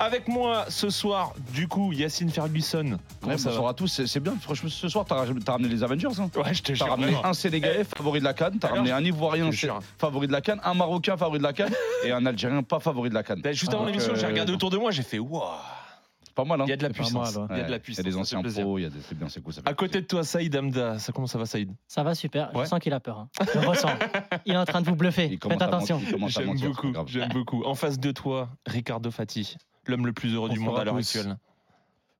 Avec moi ce soir, du coup, Yacine Ferguson. Comment Ouais, ça bonsoir va à tous, c'est bien. Franchement, ce soir, t'as ramené les Avengers. Hein. Ouais, je te T'as ramené vraiment. un Sénégalais favori de la Cannes, t'as Alors, ramené un Ivoirien favori de la Cannes, un Marocain favori de la Cannes et un Algérien pas favori de la Canne. Bah, Juste avant l'émission, j'ai euh, regardé autour de moi, j'ai fait waouh, Pas mal, hein il y a de la puissance. mal, ouais. Il y a de la puissance. Il y a des anciens pros, il y a des... c'est bien, c'est cool. Ça À côté de toi, Saïd Hamda, ça comment ça va, Saïd? Ça va super, Ouais. je sens qu'il a peur. hein. Je ressens. Il est en train de vous bluffer. Faites attention. J'aime beaucoup, j'aime beaucoup. En face de toi, Ricardo Fati, l'homme le plus heureux du monde à l'heure actuelle.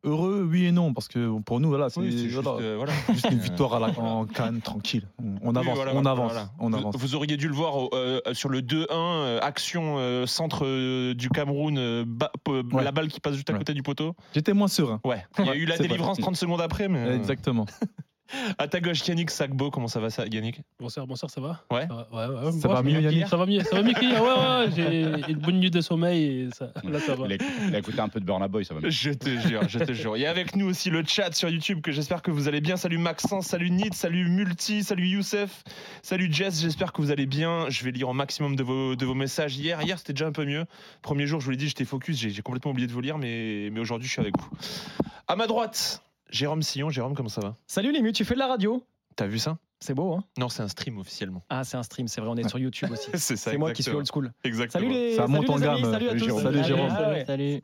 Heureux, oui et non, parce que pour nous, voilà, c'est Oui, juste, euh, voilà. juste une victoire à la, en Cannes, tranquille. On, on Oui, avance, voilà, on voilà, avance, voilà. on Vous- avance. Vous, auriez dû le voir euh, sur le 2-1, euh, action euh, centre euh, du Cameroun, euh, ba- p- Ouais. la balle qui passe juste à Ouais. côté du poteau. J'étais moins serein. Ouais, il y a eu la délivrance 30 secondes après, mais. euh, Exactement. À ta gauche, Yannick Sagbo, comment ça va, ça, Yannick? Bonsoir, bonsoir, ça va? Ouais. Ça va, ouais, ouais, Ça moi, va mieux, Yannick Ça va mieux, ça va mieux qu'hier. Ouais, ouais, j'ai une bonne nuit de sommeil et ça, là, ça va. Il a, écouté- il a écouté un peu de Burna Boy, ça va mieux. Je te jure, je te jure. Et avec nous aussi le chat sur YouTube que j'espère que vous allez bien. Salut Maxence, salut Nid, salut Multi, salut Youssef, salut Jess, j'espère que vous allez bien. Je vais lire au maximum de vos, de vos messages hier. Hier c'était déjà un peu mieux. Premier jour, je vous l'ai dit, j'étais focus, j'ai j'ai complètement oublié de vous lire, mais, mais aujourd'hui je suis avec vous. À ma droite, Jérôme Sillon. Jérôme, comment ça va? Salut Limu, tu fais de la radio? T'as vu ça? C'est beau, hein? Non, c'est un stream officiellement. Ah, c'est un stream, c'est vrai, on est sur YouTube aussi. C'est ça. C'est moi qui suis old school. Exactement. Salut les, Ça salut monte en amis, gamme. salut à Salut tous. Jérôme. Salut Jérôme. Ouais. Salut.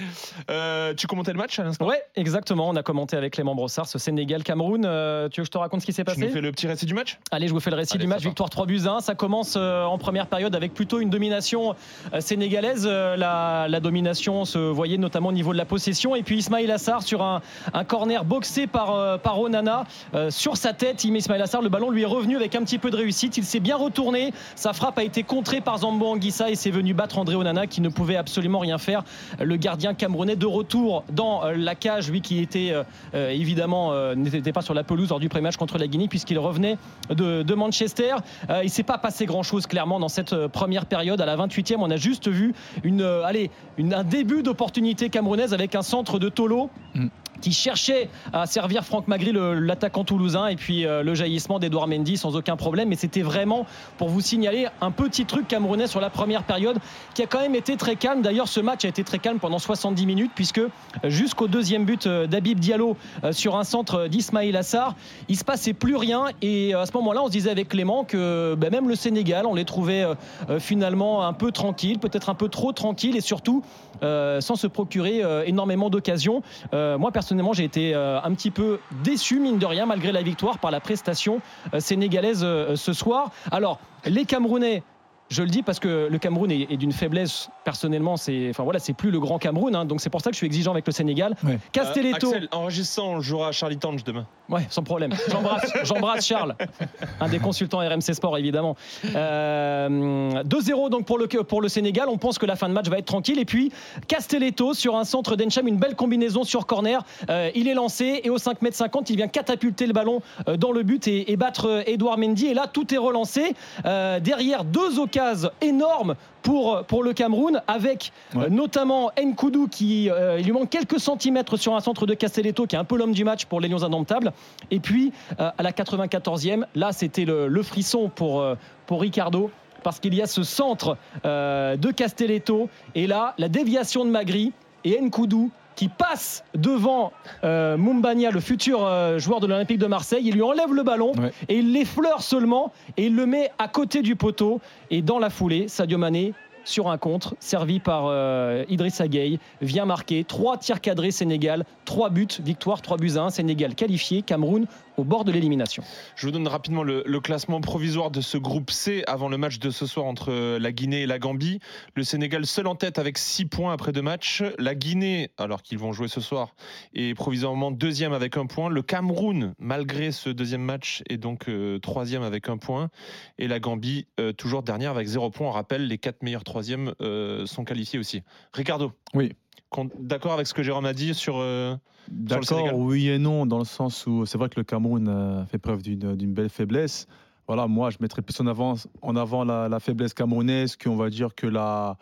Euh, tu commentais le match à l'instant? Ouais, exactement. On a commenté avec Clément Brossard ce Sénégal-Cameroun. Euh, tu veux que je te raconte ce qui s'est Tu nous passé fais le petit récit du match? Allez, je vous fais le récit Allez, du match. Victoire 3 buts à 1. Ça commence euh, en première période avec plutôt une domination sénégalaise. La, la domination se voyait notamment au niveau de la possession. Et puis Ismail Assar sur un, un corner boxé par, par Onana. Euh, sur sa tête, il met Ismail Assar. Le ballon lui est revenu avec un petit peu de réussite. Il s'est bien retourné. Sa frappe a été contrée par Zambo Anguissa et c'est venu battre André Onana qui ne pouvait absolument rien faire. Le gardien camerounais de retour dans euh, la cage, lui qui était euh, euh, évidemment n'était pas sur la pelouse lors du pré-match contre la Guinée puisqu'il revenait de, Manchester. Euh, il s'est pas passé grand-chose clairement dans cette première période. À la 28e, on a juste vu une- un début d'opportunité camerounaise avec un centre de Tolo. Mm. Qui cherchait à servir Franck Magri, l'attaquant toulousain, et puis euh, le jaillissement d'Edouard Mendy sans aucun problème. Mais c'était vraiment pour vous signaler un petit truc camerounais sur la première période qui a quand même été très calme. D'ailleurs, ce match a été très calme pendant 70 minutes, puisque jusqu'au deuxième but euh, d'Abib Diallo euh, sur un centre d'Ismail Assar, il se passait plus rien. Et à ce moment-là, on se disait avec Clément que ben, même le Sénégal, on les trouvait finalement un peu tranquilles, peut-être un peu trop tranquilles, et surtout sans se procurer énormément d'occasions. Moi, personnellement, j'ai été euh, un petit peu déçu, mine de rien, malgré la victoire, par la prestation euh, sénégalaise euh, ce soir. Alors, les Camerounais. Je le dis parce que le Cameroun est, est d'une faiblesse. Personnellement, c'est, enfin voilà, c'est plus le grand Cameroun, hein, donc c'est pour ça que je suis exigeant avec le Sénégal. Ouais. Castelletto, Euh, Axel, enregistrant, on jouera à Charlie Tange demain. Ouais, sans problème. J'embrasse, Charles, un des consultants RMC Sport évidemment. Euh, 2-0 donc pour le pour le Sénégal. On pense que la fin de match va être tranquille. Et puis Castelletto sur un centre d'Encham, une belle combinaison sur corner. Euh, il est lancé et au 5 m 50, il vient catapulter le ballon euh, dans le but et, et battre euh, Edouard Mendy. Et là, tout est relancé. Euh, derrière deux occasions énormes pour, pour le Cameroun, avec Ouais. euh, notamment Nkoudou qui euh, il lui manque quelques centimètres sur un centre de Castelletto, qui est un peu l'homme du match pour les Lions indomptables. Et puis euh, à la 94e, là c'était le, le frisson pour, euh, pour Ricardo. Parce qu'il y a ce centre euh, de Castelletto et là la déviation de Magri et Nkoudou qui passe devant euh, Mumbania, le futur euh, joueur de l'Olympique de Marseille. Il lui enlève le ballon Ouais. et il l'effleure seulement et il le met à côté du poteau. Et dans la foulée, Sadio Mané sur un contre, servi par euh, Idrissa Gueye, vient marquer. Trois tirs cadrés Sénégal, trois buts, victoire, trois buts à un. Sénégal qualifié, Cameroun au bord de l'élimination. Je vous donne rapidement le, le classement provisoire de ce groupe C avant le match de ce soir entre la Guinée et la Gambie. Le Sénégal seul en tête avec 6 points après deux matchs. La Guinée, alors qu'ils vont jouer ce soir, est provisoirement deuxième avec un point. Le Cameroun, malgré ce deuxième match, est donc euh, troisième avec un point. Et la Gambie, euh, toujours dernière avec zéro point. On rappelle, les quatre meilleurs troisièmes euh, sont qualifiés aussi. Ricardo Oui. D'accord avec ce que Jérôme a dit sur... euh, Sur le Sénégal. D'accord, oui et non, dans le sens où c'est vrai que le Cameroun euh, fait preuve d'une belle faiblesse. Voilà, moi, je mettrais plus en avant, en avant la, la faiblesse camerounaise qu'on va dire que la,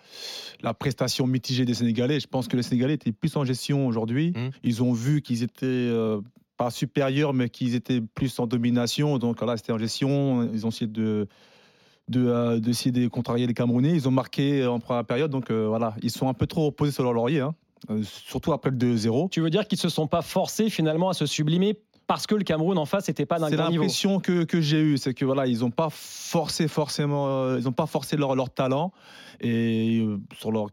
la prestation mitigée des Sénégalais. Je pense que les Sénégalais étaient plus en gestion aujourd'hui. Mhm. Ils ont vu qu'ils étaient euh, pas supérieurs, mais qu'ils étaient plus en domination. Donc voilà, c'était en gestion. Ils ont essayé de, de, euh, d'essayer de contrarier les Camerounais. Ils ont marqué en première période, donc euh, voilà, ils sont un peu trop reposés sur leur laurier, hein. Euh, surtout après le 2-0. Tu veux dire qu'ils se sont pas forcés finalement à se sublimer parce que le Cameroun en face n'était pas d'un C'est grand niveau? l'impression que, que j'ai eue, c'est que voilà, ils n'ont pas forcé forcément, euh, ils ont pas forcé leur, leur talent et euh, sur leur,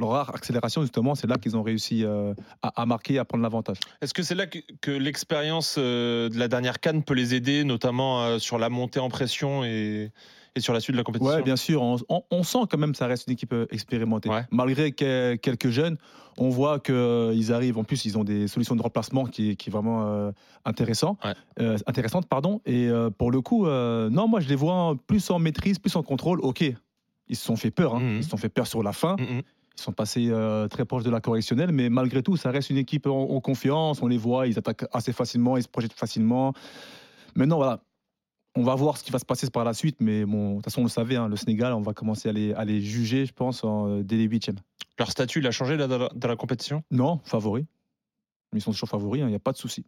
rare accélération justement, c'est là qu'ils ont réussi euh, à, à marquer, à prendre l'avantage. Est-ce que c'est là que, que l'expérience euh, de la dernière canne peut les aider, notamment euh, sur la montée en pression et, et sur la suite de la compétition Ouais, bien sûr. On, on- on sent quand même que ça reste une équipe euh, expérimentée. Ouais. Malgré que- quelques jeunes, on voit qu'ils arrivent. En plus, ils ont des solutions de remplacement qui, qui est vraiment euh, intéressant, Ouais. euh, intéressante. Pardon. Et euh, pour le coup, euh, non, moi, je les vois plus en maîtrise, plus en contrôle. Ok, ils se sont fait peur. hein. Mhm. Ils se sont fait peur sur la fin. Mhm. Ils sont passés euh, très proches de la correctionnelle, mais malgré tout, ça reste une équipe en, en confiance. On les voit, ils attaquent assez facilement, ils se projettent facilement. Maintenant, voilà, on va voir ce qui va se passer par la suite, mais bon, de toute façon, on le savait, hein, le Sénégal, on va commencer à les, à les juger, je pense, en, dès les huitièmes. Leur statut, il a changé là, dans, la, dans la compétition? Non, favoris. Ils sont toujours favoris, il n'y a pas de souci.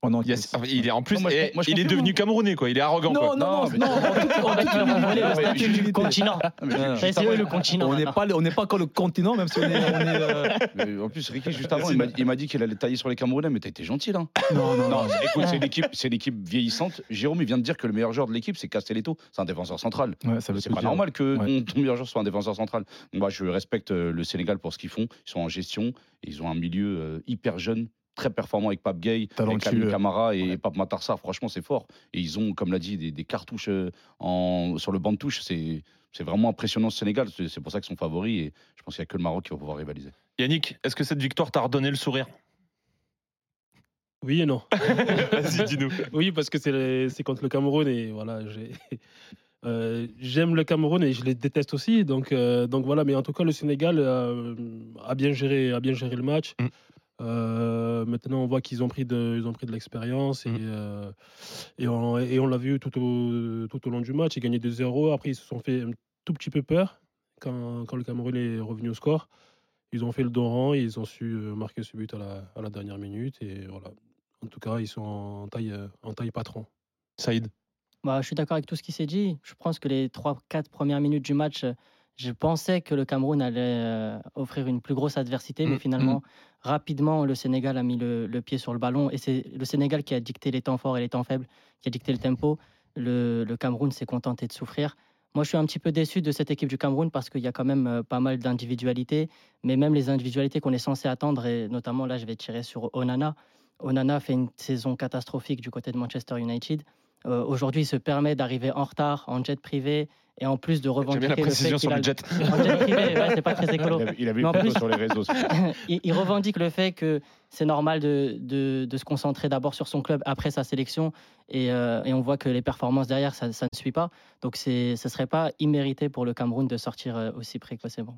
Pendant Il, y a- il est en plus, Non, moi, je- moi, je il est devenu camerounais, quoi. Il est arrogant. Non, quoi. non, non, le continent. C'est le. On n'est pas, on n'est pas encore le continent, même si on est. on est, euh, En plus, Ricky, juste avant, il m'a- dit qu'il allait tailler sur les Camerounais, mais t'as été gentil là. Non, non, Non, écoute, c'est l'équipe, c'est l'équipe vieillissante. Jérôme, il vient de dire que le meilleur joueur de l'équipe, c'est Castelletto. C'est un défenseur central. Ouais, C'est pas normal que Ouais. ton, meilleur joueur soit un défenseur central. Moi, je respecte euh, le Sénégal pour ce qu'ils font. Ils sont en gestion. Ils ont un milieu euh, hyper jeune, très performant avec Pape Gay, avec. Lamine Camara et Ouais. Pape Matarsar. Franchement, c'est fort. Et ils ont, comme l'a dit, des, des cartouches euh, en, sur le banc de touche. C'est c'est vraiment impressionnant ce Sénégal. C'est pour ça qu'ils sont favoris. Et je pense qu'il n'y a que le Maroc qui va pouvoir rivaliser. Yannick, est-ce que cette victoire t'a redonné le sourire? Oui et non. Vas-y, dis-nous. Oui, parce que c'est le- c'est contre le Cameroun et voilà, j'ai- euh, j'aime le Cameroun et je les déteste aussi. Donc, euh, donc voilà, mais en tout cas, le Sénégal euh, a, bien géré, a bien géré le match. Mm. Euh, maintenant, on voit qu'ils ont pris de, ils ont pris de l'expérience et, Mm. euh, et on, et on l'a vu tout au, tout au long du match. Ils gagnaient 2-0. Après, ils se sont fait un tout petit peu peur quand, quand le Cameroun est revenu au score. Ils ont fait le dos rang et ils ont su euh, marquer ce but à la, à la dernière minute. Et voilà. En tout cas, ils sont en taille, en taille patron. Saïd. Bah, je suis d'accord avec tout ce qui s'est dit. Je pense que les 3-4 premières minutes du match, euh, je pensais que le Cameroun allait euh, offrir une plus grosse adversité, mais Mm, finalement, rapidement, le Sénégal a mis le, le pied sur le ballon. Et c'est le Sénégal qui a dicté les temps forts et les temps faibles, qui a dicté le tempo. Le, le Cameroun s'est contenté de souffrir. Moi, je suis un petit peu déçu de cette équipe du Cameroun parce qu'il y a quand même euh, pas mal d'individualités, mais même les individualités qu'on est censé attendre, et notamment là, je vais tirer sur Onana. Onana fait une saison catastrophique du côté de Manchester United. Euh, Aujourd'hui, il se permet d'arriver en retard en jet privé et en plus de revendiquer bien la le fait sur le jet. en jet privé, ouais, c'est pas très écolo. Il avait, il avait Mais en eu plus- sur les réseaux. il, il revendique le fait que c'est normal de, de- de se concentrer d'abord sur son club après sa sélection et, euh, et on voit que les performances derrière ça, ça ne suit pas donc ce serait pas immérité pour le Cameroun de sortir euh, aussi précocement.